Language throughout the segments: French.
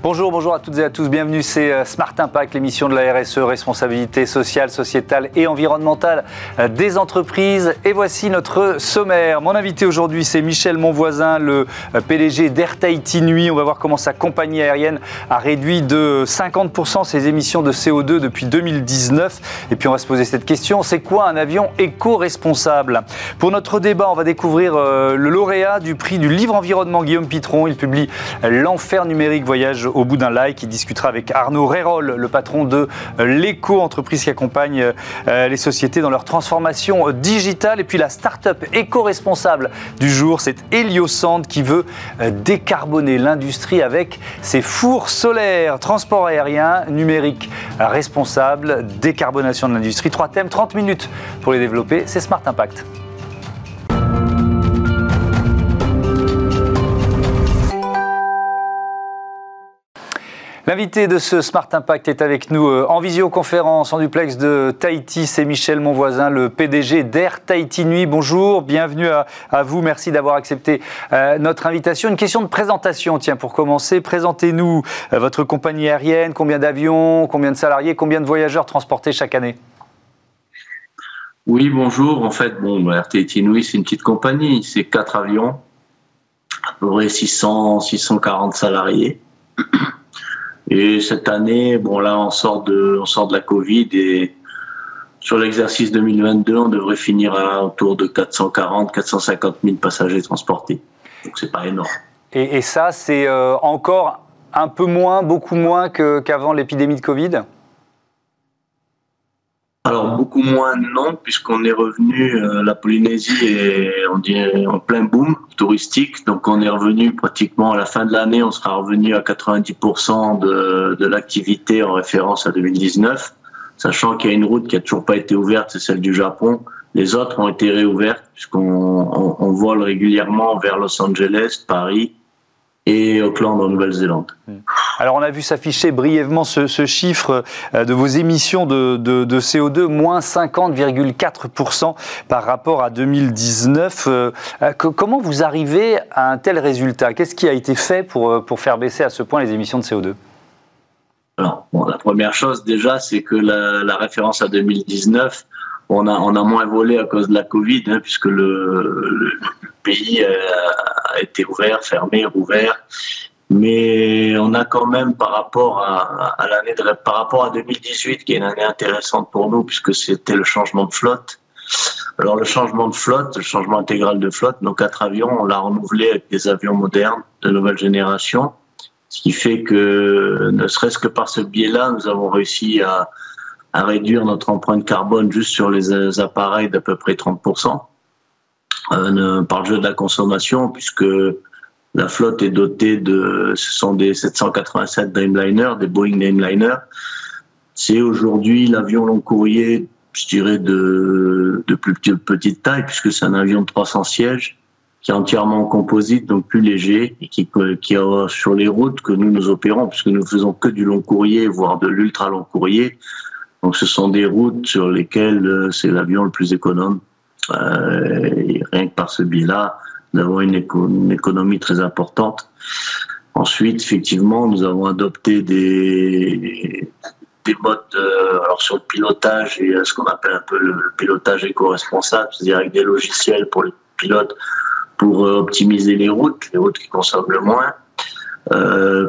Bonjour, bonjour à toutes et à tous. Bienvenue, c'est euh, Smart Impact, l'émission de la RSE, responsabilité sociale, sociétale et environnementale euh, des entreprises. Et voici notre sommaire. Mon invité aujourd'hui, c'est Michel Monvoisin, le euh, PDG d'Air Tahiti Nuit. On va voir comment sa compagnie aérienne a réduit de 50% ses émissions de CO2 depuis 2019. Et puis on va se poser cette question, c'est quoi un avion éco-responsable? Pour notre débat, on va découvrir le lauréat du prix du livre environnement, Guillaume Pitron. Il publie L'enfer numérique voyage au bout d'un like. Il discutera avec Arnaud Rérol, le patron de l'éco, entreprise qui accompagne euh, les sociétés dans leur transformation digitale. Et puis la start-up éco-responsable du jour, c'est Heliosand qui veut euh, décarboner l'industrie avec ses fours solaires, transport aérien, numérique responsable, décarbonation de l'industrie. Trois thèmes, 30 minutes pour les développer. C'est Smart Impact. L'invité de ce Smart Impact est avec nous euh, en visioconférence en duplex de Tahiti. C'est Michel Monvoisin, le PDG d'Air Tahiti Nuit. Bonjour, bienvenue à, vous. Merci d'avoir accepté euh, notre invitation. Une question de présentation, tiens, pour commencer. Présentez-nous euh, votre compagnie aérienne, combien d'avions, combien de salariés, combien de voyageurs transportés chaque année? Oui, bonjour. En fait, bon, Air Tahiti Nuit, c'est une petite compagnie. C'est quatre avions, à peu près 600, 640 salariés. Et cette année, bon là, on sort de, on sort de la Covid et sur l'exercice 2022, on devrait finir à autour de 440, 450 000 passagers transportés. Donc c'est pas énorme. Et, ça, c'est euh, encore un peu moins, beaucoup moins qu'avant l'épidémie de Covid? Alors beaucoup moins non, puisqu'on est revenu, euh, la Polynésie est on dit, en plein boom touristique, donc on est revenu pratiquement à la fin de l'année, on sera revenu à 90% de, de l'activité en référence à 2019, sachant qu'il y a une route qui a toujours pas été ouverte, c'est celle du Japon. Les autres ont été réouvertes puisqu'on on vole régulièrement vers Los Angeles, Paris, et Auckland en Nouvelle-Zélande. Hmm. Alors on a vu s'afficher brièvement ce, chiffre euh, de vos émissions de, CO2, moins 50,4% par rapport à 2019. Euh, euh, comment vous arrivez à un tel résultat? Qu'est-ce qui a été fait pour, pour faire baisser à ce point les émissions de CO2 alors, la première chose déjà, c'est que la, référence à 2019, on a, on a moins volé à cause de la Covid, hein, puisque le, pays a été ouvert, fermé, rouvert. Mais on a quand même par rapport à, l'année par rapport à 2018, qui est une année intéressante pour nous puisque c'était le changement de flotte. Alors le changement de flotte, le changement intégral de flotte, nos quatre avions, on l'a renouvelé avec des avions modernes de nouvelle génération, ce qui fait que ne serait-ce que par ce biais-là, nous avons réussi à, à réduire notre empreinte carbone juste sur les appareils d'à peu près 30%. Euh, par le jeu de la consommation, puisque la flotte est dotée de, ce sont des 787 Dreamliner, des Boeing Dreamliner. C'est aujourd'hui l'avion long courrier, je dirais, de, de plus petite taille, puisque c'est un avion de 300 sièges, qui est entièrement en composite, donc plus léger, et qui, qui a sur les routes que nous nous opérons, puisque nous faisons que du long courrier, voire de l'ultra long courrier. Donc ce sont des routes sur lesquelles euh, c'est l'avion le plus économe euh, rien que par ce biais-là, nous avons une, économie très importante. Ensuite, effectivement, nous avons adopté des, des modes, euh, alors sur le pilotage et euh, ce qu'on appelle un peu le, pilotage éco-responsable, c'est-à-dire avec des logiciels pour les pilotes pour optimiser les routes, les routes qui consomment le moins.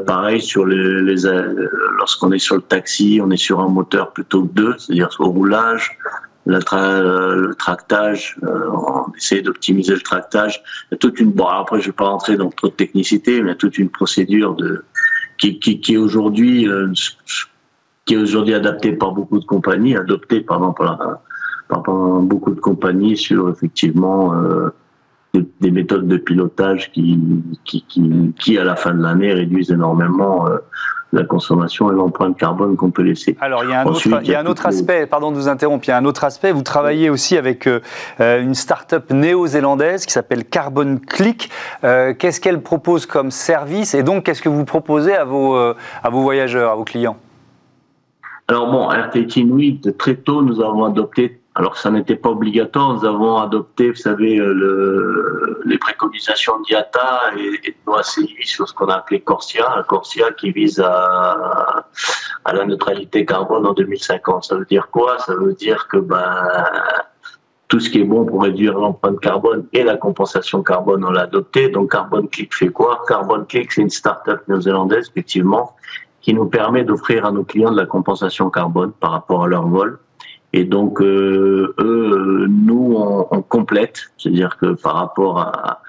pareil sur les lorsqu'on est sur le taxi, on est sur un moteur plutôt que deux, c'est-à-dire au roulage, le tractage, euh, on essaie d'optimiser le tractage. Toute une, bon, après je vais pas rentrer dans trop de technicité, mais il y a toute une procédure de, qui, qui, qui est aujourd'hui, euh, qui est adaptée par beaucoup de compagnies, adoptée pardon par, par, beaucoup de compagnies sur effectivement euh, des, des, méthodes de pilotage qui, qui, qui, qui à la fin de l'année réduisent énormément la consommation et l'empreinte carbone qu'on peut laisser. Alors il y a un autre, il y a un autre aspect, pardon de vous interrompre, il y a un autre aspect, vous travaillez aussi avec euh, euh, une start-up néo-zélandaise qui s'appelle Carbon Click. Euh, qu'est-ce qu'elle propose comme service et donc qu'est-ce que vous proposez à vos, à vos voyageurs, à vos clients? Alors bon, RTT Nuit, très tôt, nous avons adopté alors ça n'était pas obligatoire, nous avons adopté, vous savez, le, les préconisations d'IATA et, et de l'OACI sur ce qu'on a appelé Corsia, un Corsia qui vise à, à la neutralité carbone en 2050. Ça veut dire quoi? Ça veut dire que ben, tout ce qui est bon pour réduire l'empreinte carbone et la compensation carbone, on l'a adopté. Donc Carbon Click fait quoi? Carbon Click, c'est une start-up néo-zélandaise, effectivement, qui nous permet d'offrir à nos clients de la compensation carbone par rapport à leur vol. Et donc, euh, eux, nous, on, on complète, c'est-à-dire que par rapport à,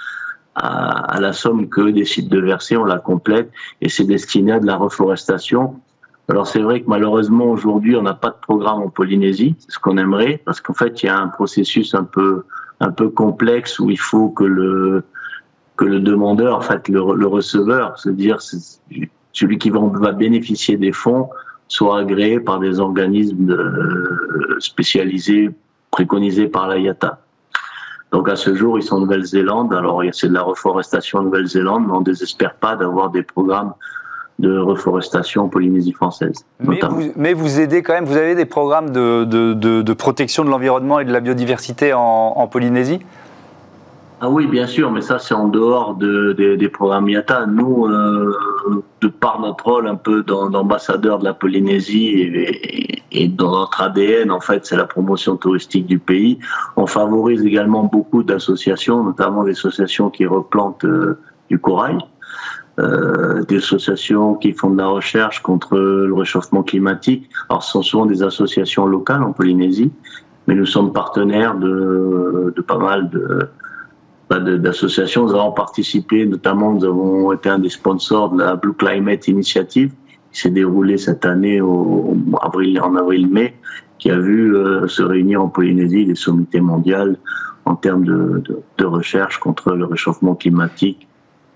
à, à, la somme que décident de verser, on la complète, et c'est destiné à de la reforestation. Alors c'est vrai que malheureusement aujourd'hui on n'a pas de programme en Polynésie, c'est ce qu'on aimerait, parce qu'en fait il y a un processus un peu un peu complexe où il faut que le que le demandeur, en fait le, le receveur, c'est-à-dire celui qui va, va, bénéficier des fonds, soit agréé par des organismes euh, spécialisés préconisés par la IATA. Donc à ce jour, ils sont en Nouvelle-Zélande. Alors c'est de la reforestation en Nouvelle-Zélande, mais on ne désespère pas d'avoir des programmes de reforestation en Polynésie française. Mais vous, mais vous, aidez quand même, vous avez des programmes de, de, de, de protection de l'environnement et de la biodiversité en, en, Polynésie? Ah oui, bien sûr, mais ça c'est en dehors des programmes IATA. Nous, euh, de par notre rôle un peu d'ambassadeur de la Polynésie et, dans notre ADN, en fait, c'est la promotion touristique du pays. On favorise également beaucoup d'associations, notamment des associations qui replantent euh, du corail. Euh, des associations qui font de la recherche contre le réchauffement climatique. Alors, ce sont souvent des associations locales en Polynésie, mais nous sommes partenaires de, de pas mal de d'associations. Nous avons participé, notamment, nous avons été un des sponsors de la Blue Climate Initiative, qui s'est déroulée cette année au, avril, en avril-mai, qui a vu euh, se réunir en Polynésie des sommités mondiales en termes de, de, de recherche contre le réchauffement climatique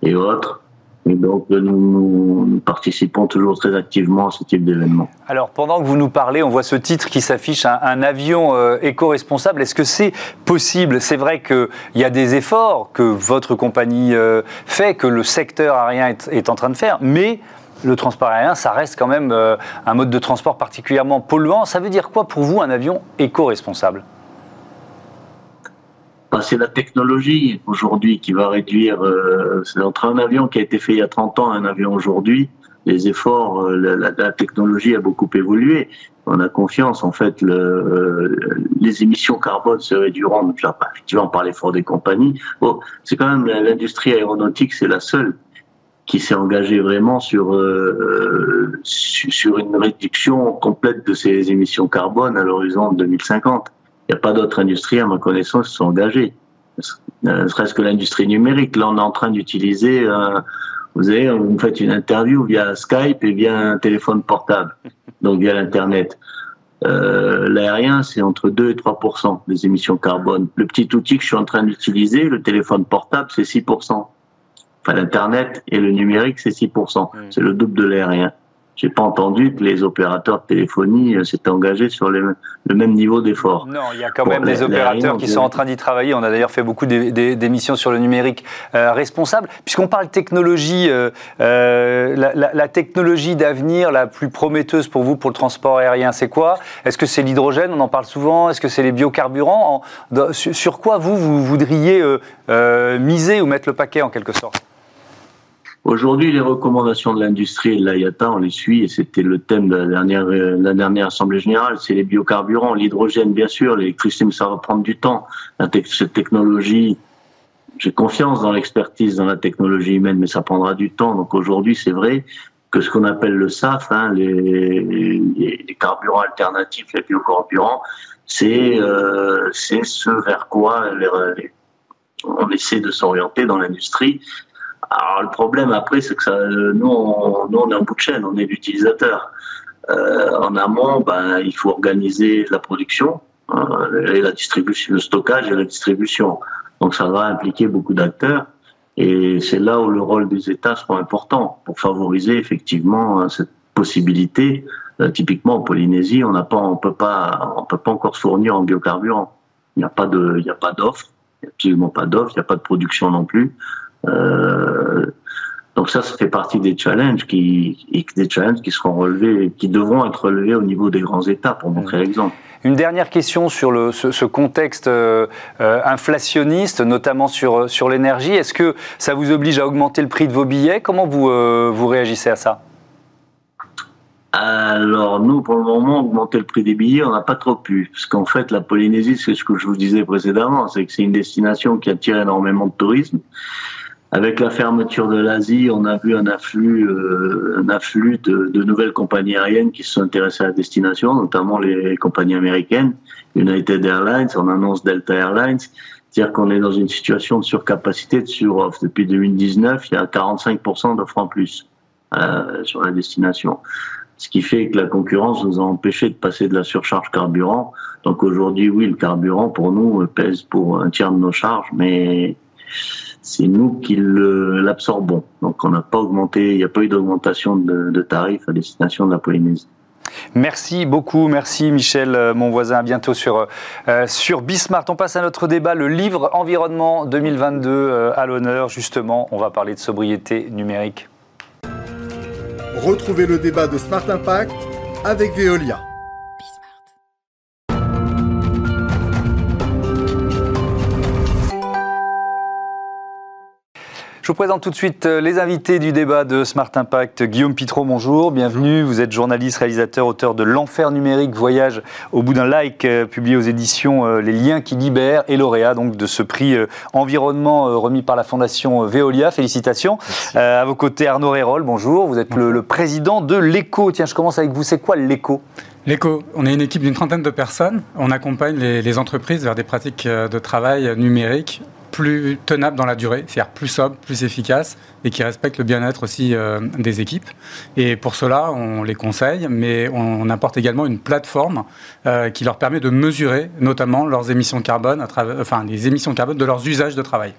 et autres. Et donc, nous, nous, participons toujours très activement à ce type d'événement. Alors, pendant que vous nous parlez, on voit ce titre qui s'affiche, un, avion euh, éco-responsable. Est-ce que c'est possible? C'est vrai qu'il y a des efforts que votre compagnie euh, fait, que le secteur aérien est, en train de faire, mais le transport aérien, ça reste quand même euh, un mode de transport particulièrement polluant. Ça veut dire quoi pour vous, un avion éco-responsable? C'est la technologie aujourd'hui qui va réduire. Euh, c'est entre un avion qui a été fait il y a 30 ans et un avion aujourd'hui. Les efforts, euh, la, technologie a beaucoup évolué. On a confiance. En fait, euh, les émissions carbone se réduiront effectivement par l'effort des compagnies. Bon, c'est quand même l'industrie aéronautique, c'est la seule qui s'est engagée vraiment sur sur une réduction complète de ses émissions carbone à l'horizon 2050. Il n'y a pas d'autres industries, à ma connaissance, qui sont engagées. Ne serait-ce que l'industrie numérique. Là, on est en train d'utiliser, euh, vous savez, vous faites une interview via Skype et via un téléphone portable, donc via l'Internet. Euh, L'aérien, c'est entre 2 et 3% des émissions carbone. Le petit outil que je suis en train d'utiliser, le téléphone portable, c'est 6% Enfin, l'Internet et le numérique, c'est 6% C'est le double de l'aérien j'ai pas entendu que les opérateurs de téléphonie euh, s'étaient engagés sur le, le même niveau d'effort. Non, il y a quand bon, même des opérateurs qui sont en train d'y travailler. On a d'ailleurs fait beaucoup d'émissions sur le numérique euh, responsable. Puisqu'on parle technologie, euh, la, la, la, technologie d'avenir la plus prometteuse pour vous, pour le transport aérien, c'est quoi? Est-ce que c'est l'hydrogène? On en parle souvent. Est-ce que c'est les biocarburants? En, sur, sur, quoi vous, vous voudriez miser ou mettre le paquet en quelque sorte? Aujourd'hui, les recommandations de l'industrie et de l'IATA, on les suit, et c'était le thème de la dernière, la dernière Assemblée Générale, c'est les biocarburants, l'hydrogène, bien sûr, l'électricité, mais ça va prendre du temps. Cette technologie, j'ai confiance dans l'expertise, dans la technologie humaine, mais ça prendra du temps. Donc aujourd'hui, c'est vrai que ce qu'on appelle le SAF, hein, les, carburants alternatifs, les biocarburants, c'est euh, ce vers quoi on essaie de s'orienter dans l'industrie alors le problème après, c'est que ça, nous, on, nous, on est en bout de chaîne, on est l'utilisateur. Euh, en amont, ben, il faut organiser la production euh, et la distribution, le stockage et la distribution. Donc ça va impliquer beaucoup d'acteurs. Et c'est là où le rôle des États sera important pour favoriser effectivement cette possibilité. Euh, typiquement en Polynésie, on n'a pas, on peut pas, on peut pas encore fournir en biocarburant. Il n'y a pas de, il n'y a pas d'offre, absolument pas d'offre, il n'y a pas de production non plus. Euh, donc ça, ça fait partie des challenges qui, des challenges qui seront relevés, qui devront être relevés au niveau des grands États, pour montrer l'exemple. Une dernière question sur le, ce, contexte inflationniste, notamment sur, sur l'énergie. Est-ce que ça vous oblige à augmenter le prix de vos billets? Comment vous, vous réagissez à ça? Alors nous, pour le moment, augmenter le prix des billets, on n'a pas trop pu, parce qu'en fait, la Polynésie, c'est ce que je vous disais précédemment, c'est que c'est une destination qui attire énormément de tourisme. Avec la fermeture de l'Asie, on a vu un afflux, euh, un afflux de, nouvelles compagnies aériennes qui se sont intéressées à la destination, notamment les compagnies américaines, United Airlines, on annonce Delta Airlines. C'est-à-dire qu'on est dans une situation de surcapacité, de sur-offre. Depuis 2019, il y a 45% d'offres en plus euh, sur la destination ce qui fait que la concurrence nous a empêché de passer de la surcharge carburant. Donc aujourd'hui, oui, le carburant pour nous pèse pour un tiers de nos charges, mais c'est nous qui l'absorbons. Donc on n'a pas augmenté, il n'y a pas eu d'augmentation de, tarifs à destination de la Polynésie. Merci beaucoup, merci Michel, euh, mon voisin. À bientôt sur, euh, sur Bismart. On passe à notre débat, le livre Environnement 2022 euh, à l'honneur. Justement, on va parler de sobriété numérique. Retrouvez le débat de Smart Impact avec Veolia. Je vous présente tout de suite euh, les invités du débat de Smart Impact. Guillaume Pitreau, bonjour, bienvenue. Vous êtes journaliste, réalisateur, auteur de L'Enfer numérique, voyage au bout d'un like, euh, publié aux éditions euh, Les Liens qui libèrent, et lauréat donc de ce prix environnement remis par la Fondation Veolia. Félicitations. à vos côtés, Arnaud Rérol, bonjour. Vous êtes le, président de l'ECO. Tiens, je commence avec vous. C'est quoi l'ECO L'ECO, on est une équipe d'une trentaine de personnes. On accompagne les, les, entreprises vers des pratiques de travail numériques plus tenable dans la durée, c'est-à-dire plus sobre, plus efficace et qui respecte le bien-être aussi euh, des équipes. Et pour cela, on les conseille, mais on, apporte également une plateforme euh, qui leur permet de mesurer notamment leurs émissions carbone, enfin les émissions carbone de leurs usages de travail.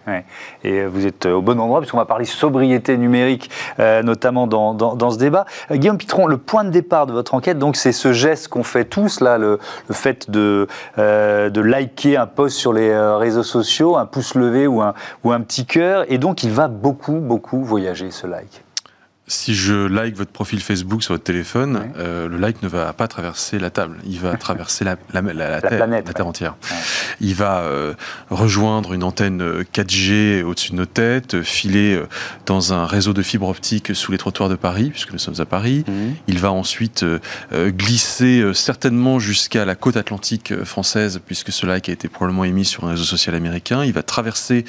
Et vous êtes au bon endroit puisqu'on va parler sobriété numérique, euh, notamment dans, dans, ce débat. Guillaume Pitron, le point de départ de votre enquête, donc c'est ce geste qu'on fait tous là, le, le fait de, de liker un post sur les réseaux sociaux, un pouce ou un, ou un petit cœur, et donc il va beaucoup, beaucoup voyager ce like si je like votre profil Facebook sur votre téléphone, euh, le like ne va pas traverser la table, il va traverser la, la, la, terre, planète, la terre entière. Il va euh, rejoindre une antenne 4G euh, au-dessus de nos têtes, filer dans un réseau de fibre optique sous les trottoirs de Paris, puisque nous sommes à Paris. Mhm. Il va ensuite glisser certainement jusqu'à la côte atlantique française, puisque ce like a été probablement émis sur un réseau social américain. Il va traverser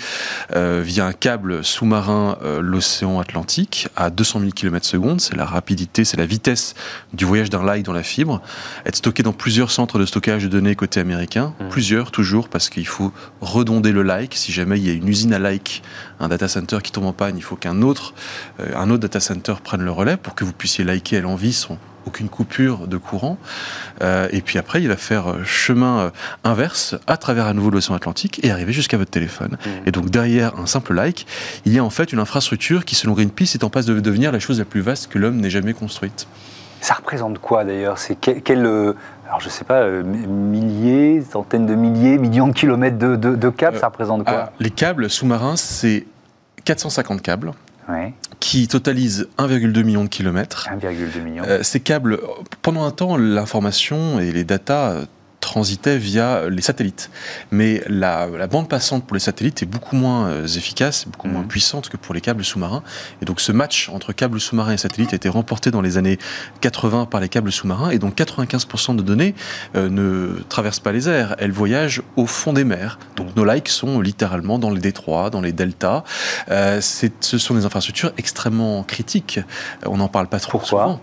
via un câble sous-marin l'océan Atlantique à 200 000 km secondes, c'est la rapidité, c'est la vitesse du voyage d'un like dans la fibre, être stocké dans plusieurs centres de stockage de données côté américain, mmh. plusieurs toujours, parce qu'il faut redonder le like. Si jamais il y a une usine à like, un data center qui tombe en panne, il faut qu'un autre, euh, un autre data center prenne le relais pour que vous puissiez liker à l'envie son aucune coupure de courant. Euh, et puis après, il va faire euh, chemin euh, inverse à travers à nouveau l'océan Atlantique et arriver jusqu'à votre téléphone. Mmh. Et donc derrière un simple like, il y a en fait une infrastructure qui, selon Greenpeace, est en passe de devenir la chose la plus vaste que l'homme n'ait jamais construite. Ça représente quoi d'ailleurs? C'est quel, alors je sais pas, milliers, centaines de milliers, millions de kilomètres de, de, câbles, ça représente quoi? ah, Les câbles sous-marins, c'est 450 câbles qui totalise 1,2 million de kilomètres. 1,2 million. Euh, ces câbles, pendant un temps, l'information et les datas transitait via les satellites. Mais la, bande passante pour les satellites est beaucoup moins euh, efficace, beaucoup moins mhm. puissante que pour les câbles sous-marins. Et donc ce match entre câbles sous-marins et satellites a été remporté dans les années 80 par les câbles sous-marins. Et donc 95% de données euh, ne traversent pas les airs, elles voyagent au fond des mers. Donc nos likes sont littéralement dans les détroits, dans les deltas. Euh, ce sont des infrastructures extrêmement critiques. On n'en parle pas trop souvent.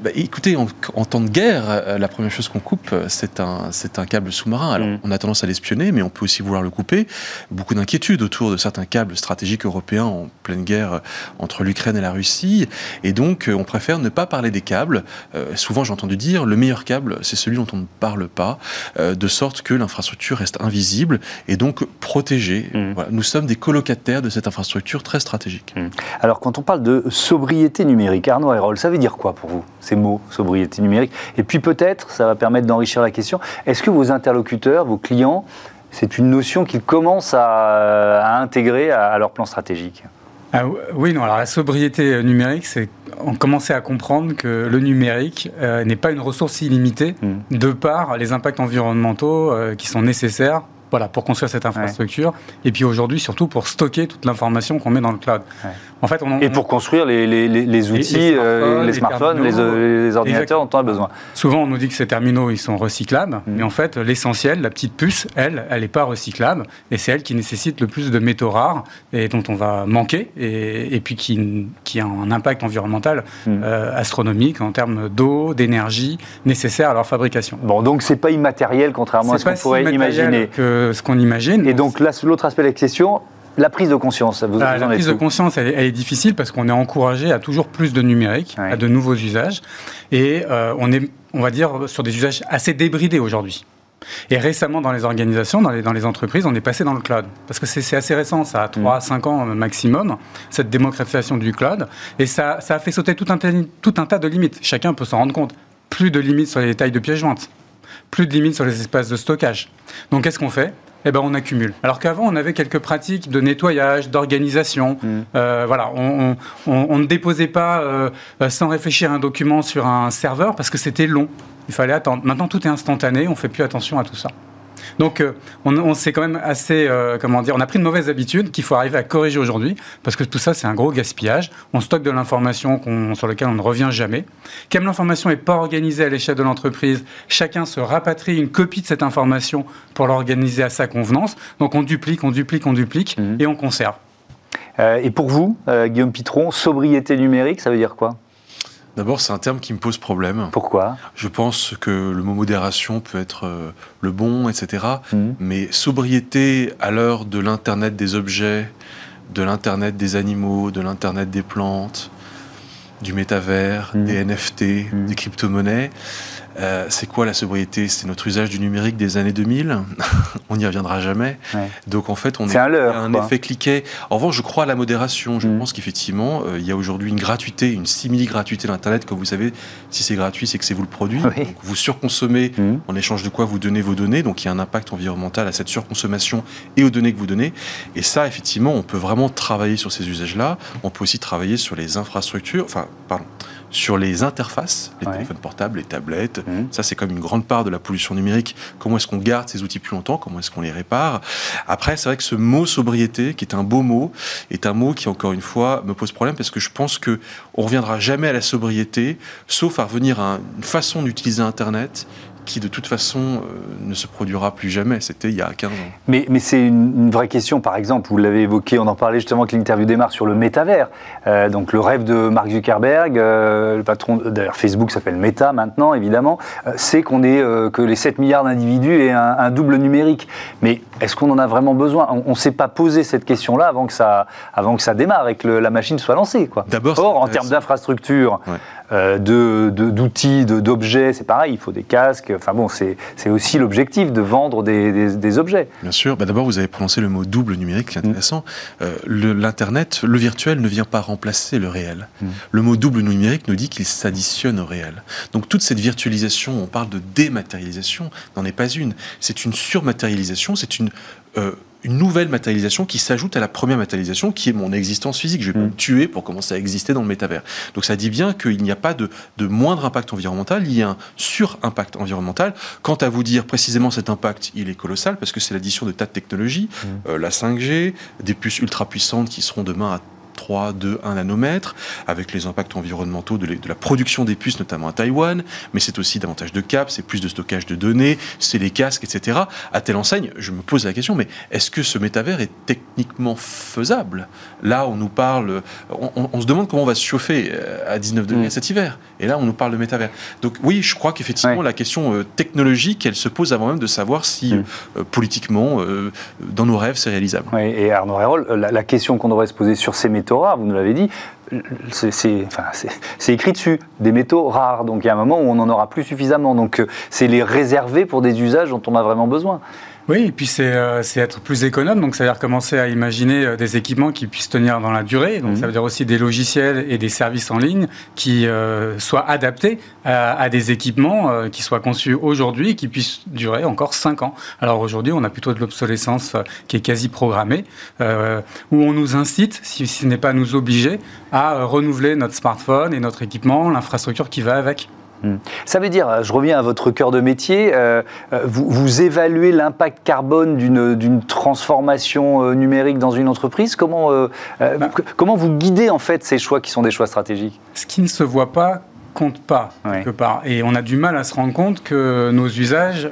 Bah, écoutez, en, en, temps de guerre, la première chose qu'on coupe, c'est un, c'est un câble sous-marin. Alors, mm. on a tendance à l'espionner, mais on peut aussi vouloir le couper. Beaucoup d'inquiétudes autour de certains câbles stratégiques européens en pleine guerre entre l'Ukraine et la Russie. Et donc, euh, on préfère ne pas parler des câbles. Euh, souvent, j'ai entendu dire, le meilleur câble, c'est celui dont on ne parle pas, euh, de sorte que l'infrastructure reste invisible et donc protégée. Mm. Nous sommes des colocataires de cette infrastructure très stratégique. Mm. Alors, quand on parle de sobriété numérique, Arnaud Hérol, ça veut dire quoi pour vous, ces mots, sobriété numérique? Et puis peut-être, ça va permettre d'enrichir la question, est-ce que vos interlocuteurs, vos clients, c'est une notion qu'ils commencent à, intégrer à, leur plan stratégique ah, Oui, non. Alors la sobriété numérique, c'est on commençait à comprendre que le numérique n'est pas une ressource illimitée hmm. de par les impacts environnementaux qui sont nécessaires voilà, pour construire cette infrastructure. Et puis aujourd'hui, surtout pour stocker toute l'information qu'on met dans le cloud. En fait, on, et pour construire les, les, les outils, les, smartphones, les, euh, ordinateurs dont on a besoin. Souvent, on nous dit que ces terminaux, ils sont recyclables. Mm. Mais en fait, l'essentiel, la petite puce, elle, elle n'est pas recyclable. Et c'est elle qui nécessite le plus de métaux rares et dont on va manquer. Et, et puis qui, qui, a un impact environnemental mm. euh, astronomique en termes d'eau, d'énergie nécessaire à leur fabrication. Bon, donc c'est pas immatériel, contrairement à ce qu'on pourrait imaginer. Que ce qu'on imagine. Et donc l'autre aspect de la question, la prise de conscience, vous, ah, La prise de conscience, elle, est difficile parce qu'on est encouragé à toujours plus de numérique, à de nouveaux usages. Et euh, on est, on va dire, sur des usages assez débridés aujourd'hui. Et récemment, dans les organisations, dans les, dans les, entreprises, on est passé dans le cloud. Parce que c'est assez récent, ça a 3 5 mm. ans maximum, cette démocratisation du cloud. Et ça, ça a fait sauter tout un, tout un tas de limites. Chacun peut s'en rendre compte. Plus de limites sur les tailles de pièces jointes plus de limites sur les espaces de stockage. Donc qu'est-ce qu'on fait? Eh ben, on accumule. Alors qu'avant, on avait quelques pratiques de nettoyage, d'organisation. Mm. Euh, voilà, on, ne déposait pas euh, sans réfléchir un document sur un serveur parce que c'était long. Il fallait attendre. Maintenant, tout est instantané. On fait plus attention à tout ça. Donc, euh, on, on s'est quand même assez, euh, comment dire, on a pris de mauvaises habitudes qu'il faut arriver à corriger aujourd'hui, parce que tout ça, c'est un gros gaspillage. On stocke de l'information sur laquelle on ne revient jamais. Comme l'information n'est pas organisée à l'échelle de l'entreprise, chacun se rapatrie une copie de cette information pour l'organiser à sa convenance. Donc, on duplique, on duplique, on duplique, mmh. et on conserve. Euh, et pour vous, Guillaume Pitron, sobriété numérique, ça veut dire quoi? D'abord, c'est un terme qui me pose problème. Pourquoi? Je pense que le mot modération peut être euh, le bon, etc. Hmm. Mais sobriété à l'heure de l'Internet des objets, de l'Internet des animaux, de l'Internet des plantes, du métavers, hmm. des NFT, hmm. des crypto-monnaies, euh, c'est quoi la sobriété? C'est notre usage du numérique des années 2000. on n'y reviendra jamais. Donc en fait, on est, à un effet cliquet. En revanche, je crois à la modération. Je mm. pense qu'effectivement, euh, il y a aujourd'hui une gratuité, une simili-gratuité d'Internet. Comme vous savez, si c'est gratuit, c'est que c'est vous le produit. vous surconsommez mm. en échange de quoi vous donnez vos données. Donc il y a un impact environnemental à cette surconsommation et aux données que vous donnez. Et ça, effectivement, on peut vraiment travailler sur ces usages-là. On peut aussi travailler sur les infrastructures. Enfin, pardon sur les interfaces, les téléphones portables, les tablettes. Mmh. Ça, c'est comme une grande part de la pollution numérique. Comment est-ce qu'on garde ces outils plus longtemps? Comment est-ce qu'on les répare? Après, c'est vrai que ce mot sobriété, qui est un beau mot, est un mot qui, encore une fois, me pose problème parce que je pense que on reviendra jamais à la sobriété, sauf à revenir à une façon d'utiliser Internet qui de toute façon euh, ne se produira plus jamais. C'était il y a 15 ans. Mais, mais c'est une, vraie question, par exemple, vous l'avez évoqué, on en parlait justement que l'interview démarre sur le métavers. Euh, donc le rêve de Mark Zuckerberg, euh, le patron, d'ailleurs Facebook s'appelle Meta maintenant, évidemment, c'est qu'on ait, que les 7 milliards d'individus aient un, double numérique. Mais est-ce qu'on en a vraiment besoin? On ne s'est pas posé cette question-là avant, que ça, avant que ça démarre et que la machine soit lancée. D'abord, Or, en termes d'infrastructure, d'outils, de, d'objets, c'est pareil, il faut des casques. Enfin bon, c'est aussi l'objectif de vendre des, objets. Bien sûr. Bah, d'abord, vous avez prononcé le mot double numérique, c'est intéressant. Mm. Euh, L'Internet, le, virtuel ne vient pas remplacer le réel. Mm. Le mot double numérique nous dit qu'il s'additionne au réel. Donc toute cette virtualisation, on parle de dématérialisation, n'en est pas une. C'est une surmatérialisation, c'est une... Euh, une nouvelle matérialisation qui s'ajoute à la première matérialisation qui est mon existence physique. Je vais mm. me tuer pour commencer à exister dans le métavers. Donc ça dit bien qu'il n'y a pas de, moindre impact environnemental, il y a un sur-impact environnemental. Quant à vous dire précisément cet impact, il est colossal parce que c'est l'addition de tas de technologies, mm. euh, la 5G, des puces ultra puissantes qui seront demain à 3, 2, 1 nanomètre, avec les impacts environnementaux de, la production des puces, notamment à Taïwan, mais c'est aussi davantage de caps, c'est plus de stockage de données, c'est les casques, etc. À telle enseigne, je me pose la question, mais est-ce que ce métavers est techniquement faisable? Là, on nous parle, on, se demande comment on va se chauffer euh, à 19 degrés mm. cet hiver, et là, on nous parle de métavers. Donc oui, je crois qu'effectivement, la question euh, technologique, elle se pose avant même de savoir si, mm. euh, politiquement, dans nos rêves, c'est réalisable. Oui, et Arnaud Hérol, la, la question qu'on devrait se poser sur ces métaux vous nous l'avez dit, c'est écrit dessus, des métaux rares. Donc il y a un moment où on n'en aura plus suffisamment. Donc euh, c'est les réserver pour des usages dont on a vraiment besoin. Oui, et puis c'est être plus économe, donc c'est-à-dire commencer à imaginer des équipements qui puissent tenir dans la durée. Donc mhm. ça veut dire aussi des logiciels et des services en ligne qui soient adaptés à, des équipements qui soient conçus aujourd'hui, qui puissent durer encore 5 ans. Alors aujourd'hui, on a plutôt de l'obsolescence qui est quasi programmée, où on nous incite, si ce n'est pas nous obliger, à renouveler notre smartphone et notre équipement, l'infrastructure qui va avec. Hmm. Ça veut dire, je reviens à votre cœur de métier, euh, euh, vous, évaluez l'impact carbone d'une transformation euh, numérique dans une entreprise? Comment, bah. comment vous guidez en fait ces choix qui sont des choix stratégiques? Ce qui ne se voit pas compte pas, quelque part. Et on a du mal à se rendre compte que nos usages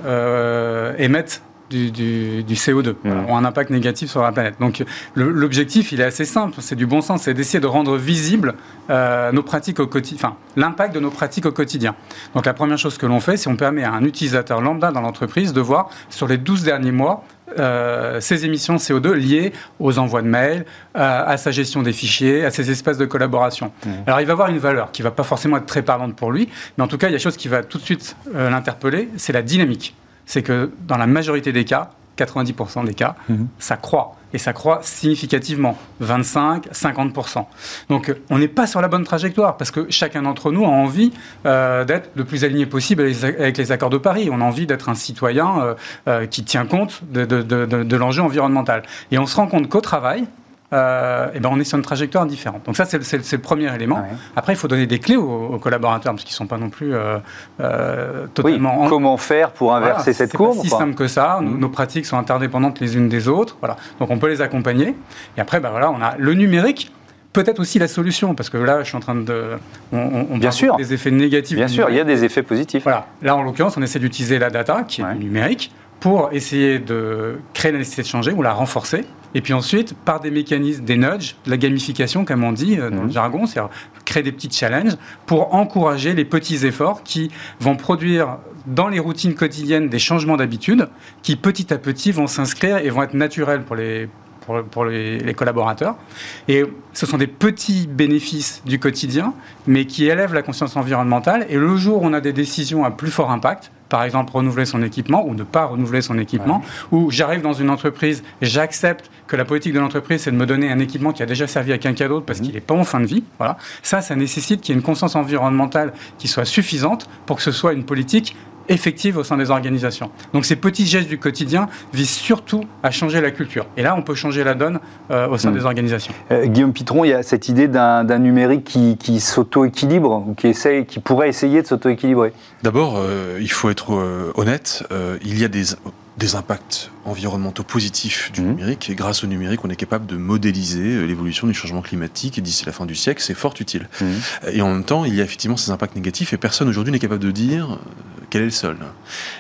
émettent du, CO2, mmh. ont un impact négatif sur la planète. Donc l'objectif, il est assez simple, c'est du bon sens, c'est d'essayer de rendre visible euh, nos pratiques au quotidien, enfin l'impact de nos pratiques au quotidien. Donc la première chose que l'on fait, c'est on permet à un utilisateur lambda dans l'entreprise de voir sur les 12 derniers mois euh, ces émissions CO2 liées aux envois de mails, à sa gestion des fichiers, à ses espaces de collaboration. Mmh. Alors il va avoir une valeur qui va pas forcément être très parlante pour lui, mais en tout cas il y a chose qui va tout de suite euh, l'interpeller, c'est la dynamique c'est que dans la majorité des cas, 90% des cas, mhm. ça croît. Et ça croît significativement, 25, 50%. Donc on n'est pas sur la bonne trajectoire, parce que chacun d'entre nous a envie euh, d'être le plus aligné possible avec les accords de Paris. On a envie d'être un citoyen euh, euh, qui tient compte de, de l'enjeu environnemental. Et on se rend compte qu'au travail, euh, et ben on est sur une trajectoire différente. Donc ça, c'est le, premier élément. Après, il faut donner des clés aux, collaborateurs, parce qu'ils ne sont pas non plus euh, euh, totalement... Comment faire pour inverser cette courbe C'est si simple que ça. Mmh. Nos, pratiques sont interdépendantes les unes des autres. Voilà. Donc on peut les accompagner. Et après, ben voilà, on a le numérique peut-être aussi la solution, parce que là, je suis en train de. On, Bien sûr. des effets négatifs. Bien sûr, il y a des effets positifs. Voilà. Là, en l'occurrence, on essaie d'utiliser la data, qui est numérique, pour essayer de créer la nécessité de changer ou la renforcer. Et puis ensuite, par des mécanismes, des nudges, de la gamification, comme on dit euh, dans le mhm. jargon, c'est-à-dire créer des petits challenges pour encourager les petits efforts qui vont produire dans les routines quotidiennes des changements d'habitude qui petit à petit vont s'inscrire et vont être naturels pour les, pour, les, les, collaborateurs. Et ce sont des petits bénéfices du quotidien, mais qui élèvent la conscience environnementale. Et le jour où on a des décisions à plus fort impact, par exemple renouveler son équipement ou ne pas renouveler son équipement, ou j'arrive dans une entreprise, j'accepte que la politique de l'entreprise, c'est de me donner un équipement qui a déjà servi à quelqu'un d'autre parce mhm. qu'il n'est pas en fin de vie. Voilà. Ça, ça nécessite qu'il y ait une conscience environnementale qui soit suffisante pour que ce soit une politique effective au sein des organisations. Donc ces petits gestes du quotidien visent surtout à changer la culture. Et là, on peut changer la donne euh, au sein hmm. des organisations. Euh, Guillaume Pitron, il y a cette idée d'un numérique qui, s'auto-équilibre, ou qui, essaye, qui pourrait essayer de s'auto-équilibrer? D'abord, euh, il faut être honnête, il y a des des impacts environnementaux positifs du mmh. numérique. Et grâce au numérique, on est capable de modéliser l'évolution du changement climatique. Et d'ici la fin du siècle, c'est fort utile. Mmh. Et en même temps, il y a effectivement ces impacts négatifs. Et personne aujourd'hui n'est capable de dire euh, quel est le seul.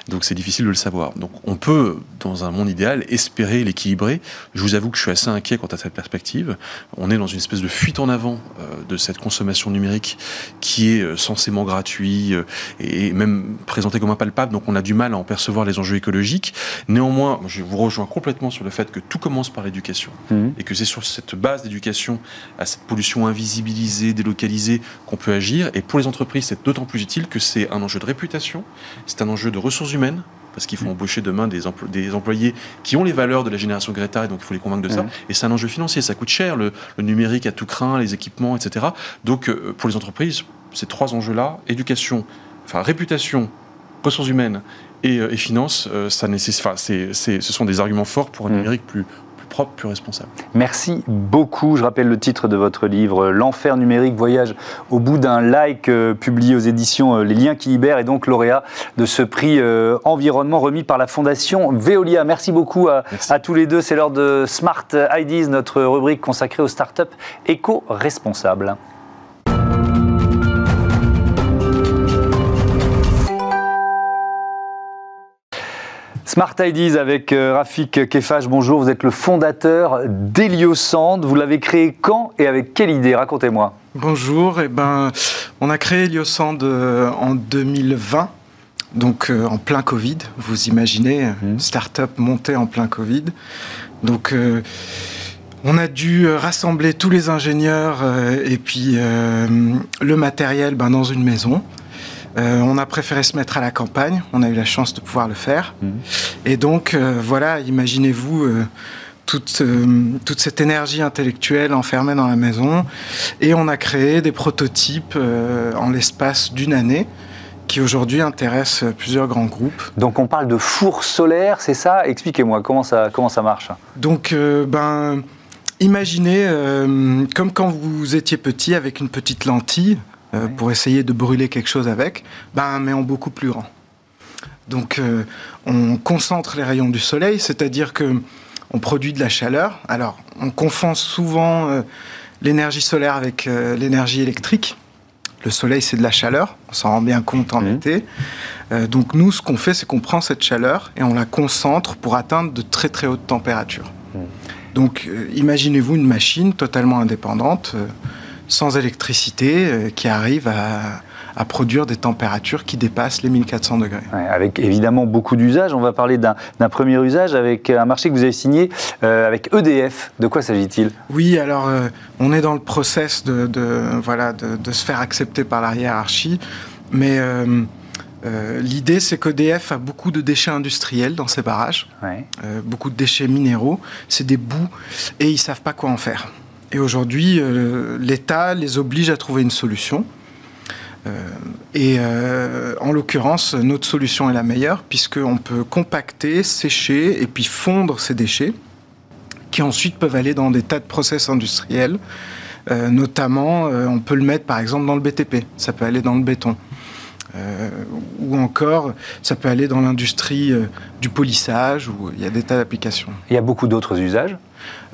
Donc c'est difficile de le savoir. Donc on peut, dans un monde idéal, espérer l'équilibrer. Je vous avoue que je suis assez inquiet quant à cette perspective. On est dans une espèce de fuite en avant euh, de cette consommation numérique qui est censément gratuite et même présentée comme impalpable. Donc on a du mal à en percevoir les enjeux écologiques. Néanmoins, je vous rejoins complètement sur le fait que tout commence par l'éducation mhm. et que c'est sur cette base d'éducation à cette pollution invisibilisée, délocalisée qu'on peut agir. Et pour les entreprises, c'est d'autant plus utile que c'est un enjeu de réputation, c'est un enjeu de ressources humaines parce qu'il faut embaucher demain des, des, employés qui ont les valeurs de la génération Greta, et donc il faut les convaincre de ça. Et c'est un enjeu financier, ça coûte cher, le, numérique à tout craint, les équipements, etc. Donc euh, pour les entreprises, ces trois enjeux-là, éducation, enfin réputation, ressources humaines et, euh, et finance, euh, ça nécessite, ce sont des arguments forts pour un mm. numérique plus, propre, plus responsable. Merci beaucoup. Je rappelle le titre de votre livre, L'enfer numérique, voyage au bout d'un like, euh, publié aux éditions Les Liens qui libèrent, et donc lauréat de ce prix environnement remis par la Fondation Veolia. Merci beaucoup à, à tous les deux. C'est l'heure de Smart Ideas, notre rubrique consacrée aux startups éco-responsables. Smart Ideas avec euh, Rafik Kefash, bonjour, vous êtes le fondateur d'Eliosand. Vous l'avez créé quand et avec quelle idée? Racontez-moi. Bonjour, eh ben, on a créé Eliosand euh, en 2020. Donc euh, en plein Covid, vous imaginez, une mmh. start-up montée en plein Covid. Donc on a dû rassembler tous les ingénieurs et puis le matériel ben, dans une maison. On a préféré se mettre à la campagne. On a eu la chance de pouvoir le faire. Mmh. Et donc, voilà, imaginez-vous toute, toute, cette énergie intellectuelle enfermée dans la maison. Et on a créé des prototypes en l'espace d'une année qui aujourd'hui intéresse plusieurs grands groupes. Donc on parle de four solaire, c'est ça? Expliquez-moi comment ça, comment ça marche? Donc euh, ben, imaginez euh, comme quand vous étiez petit avec une petite lentille euh, pour essayer de brûler quelque chose avec, ben, mais en beaucoup plus grand. Donc on concentre les rayons du soleil, c'est-à-dire que on produit de la chaleur. Alors on confond souvent l'énergie solaire avec l'énergie électrique. Le soleil, c'est de la chaleur, on s'en rend bien compte en mmh. été. Euh, donc nous, ce qu'on fait, c'est qu'on prend cette chaleur et on la concentre pour atteindre de très très hautes températures. Mmh. Donc euh, imaginez-vous une machine totalement indépendante, euh, sans électricité, qui arrive à, à produire des températures qui dépassent les 1400 degrés. avec évidemment beaucoup d'usages. On va parler d'un premier usage avec un marché que vous avez signé euh, avec EDF. De quoi s'agit-il? Oui, alors euh, on est dans le process de, voilà, de, se faire accepter par la hiérarchie, mais euh, l'idée c'est qu'EDF a beaucoup de déchets industriels dans ses barrages, beaucoup de déchets minéraux, c'est des bouts, et ils ne savent pas quoi en faire. Et aujourd'hui, l'État les oblige à trouver une solution. Euh, et euh, en l'occurrence, notre solution est la meilleure puisqu'on peut compacter, sécher et puis fondre ces déchets qui ensuite peuvent aller dans des tas de process industriels. Euh, notamment, on peut le mettre par exemple dans le BTP, ça peut aller dans le béton. Ou encore, ça peut aller dans l'industrie du polissage, où il y a des tas d'applications. Il y a beaucoup d'autres usages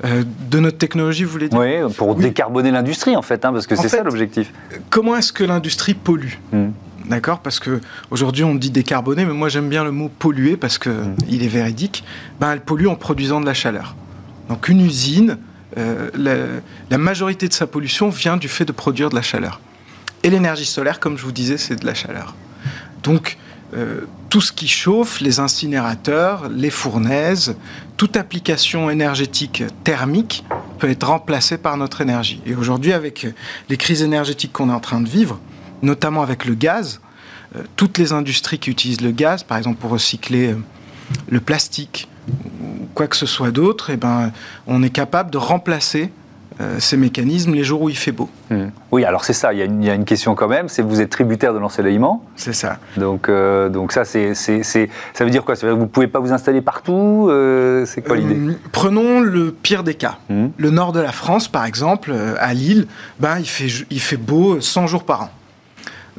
euh, de notre technologie, vous voulez dire? Oui, pour décarboner l'industrie en fait, hein, parce que c'est ça l'objectif. Comment est-ce que l'industrie pollue? Hmm. D'accord? Parce que aujourd'hui on dit décarboner, mais moi j'aime bien le mot polluer parce qu'il hmm. il est véridique. Ben, elle pollue en produisant de la chaleur. Donc une usine, euh, la, majorité de sa pollution vient du fait de produire de la chaleur. Et l'énergie solaire, comme je vous disais, c'est de la chaleur. Donc euh, tout ce qui chauffe, les incinérateurs, les fournaises, toute application énergétique thermique peut être remplacée par notre énergie. Et aujourd'hui, avec les crises énergétiques qu'on est en train de vivre, notamment avec le gaz, euh, toutes les industries qui utilisent le gaz, par exemple pour recycler euh, le plastique ou quoi que ce soit d'autre, eh ben, on est capable de remplacer euh, ces mécanismes les jours où il fait beau. Hmm. Oui, alors c'est ça, il y, a une, question quand même, c'est vous êtes tributaire de l'ensoleillement. C'est ça. Donc, euh, donc ça, c'est, ça veut dire quoi? Ça veut dire que vous ne pouvez pas vous installer partout euh, C'est quoi l'idée? Prenons le pire des cas. Hmm. Le nord de la France, par exemple, à Lille, ben, il, fait, il fait beau 100 jours par an.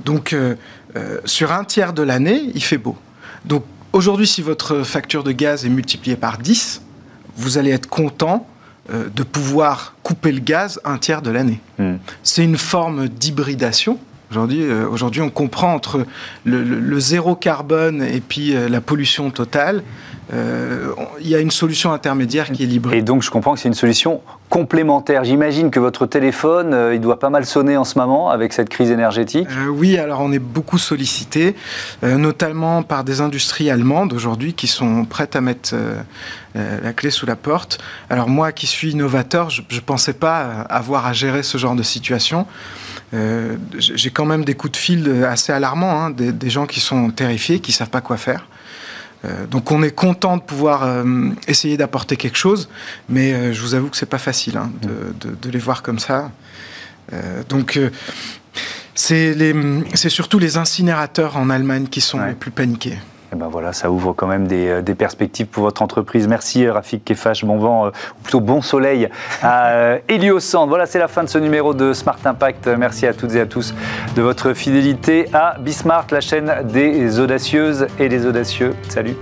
Donc, sur un tiers de l'année, il fait beau. Donc, aujourd'hui, si votre facture de gaz est multipliée par 10, vous allez être content euh, de pouvoir couper le gaz un tiers de l'année. Hmm. C'est une forme d'hybridation. Aujourd'hui, euh, aujourd'hui, on comprend entre le, zéro carbone et puis euh, la pollution totale. Il y a une solution intermédiaire qui est libre. Et donc, je comprends que c'est une solution complémentaire. J'imagine que votre téléphone, il doit pas mal sonner en ce moment avec cette crise énergétique. oui, alors on est beaucoup sollicité, notamment par des industries allemandes aujourd'hui qui sont prêtes à mettre euh, la clé sous la porte. Alors moi qui suis innovateur, je ne pensais pas avoir à gérer ce genre de situation. Euh, j'ai quand même des coups de fil assez alarmants, hein, des, gens qui sont terrifiés, qui ne savent pas quoi faire. Euh, donc on est content de pouvoir essayer d'apporter quelque chose, mais je vous avoue que c'est pas facile hein, de, les voir comme ça. donc c'est surtout les incinérateurs en Allemagne qui sont les plus paniqués. Et eh ben voilà, ça ouvre quand même des, euh, perspectives pour votre entreprise. Merci euh, Rafik Kefash, bon vent, euh, ou plutôt bon soleil à Heliosand. Voilà, c'est la fin de ce numéro de Smart Impact. Merci à toutes et à tous de votre fidélité à Bismart, la chaîne des audacieuses et des audacieux. Salut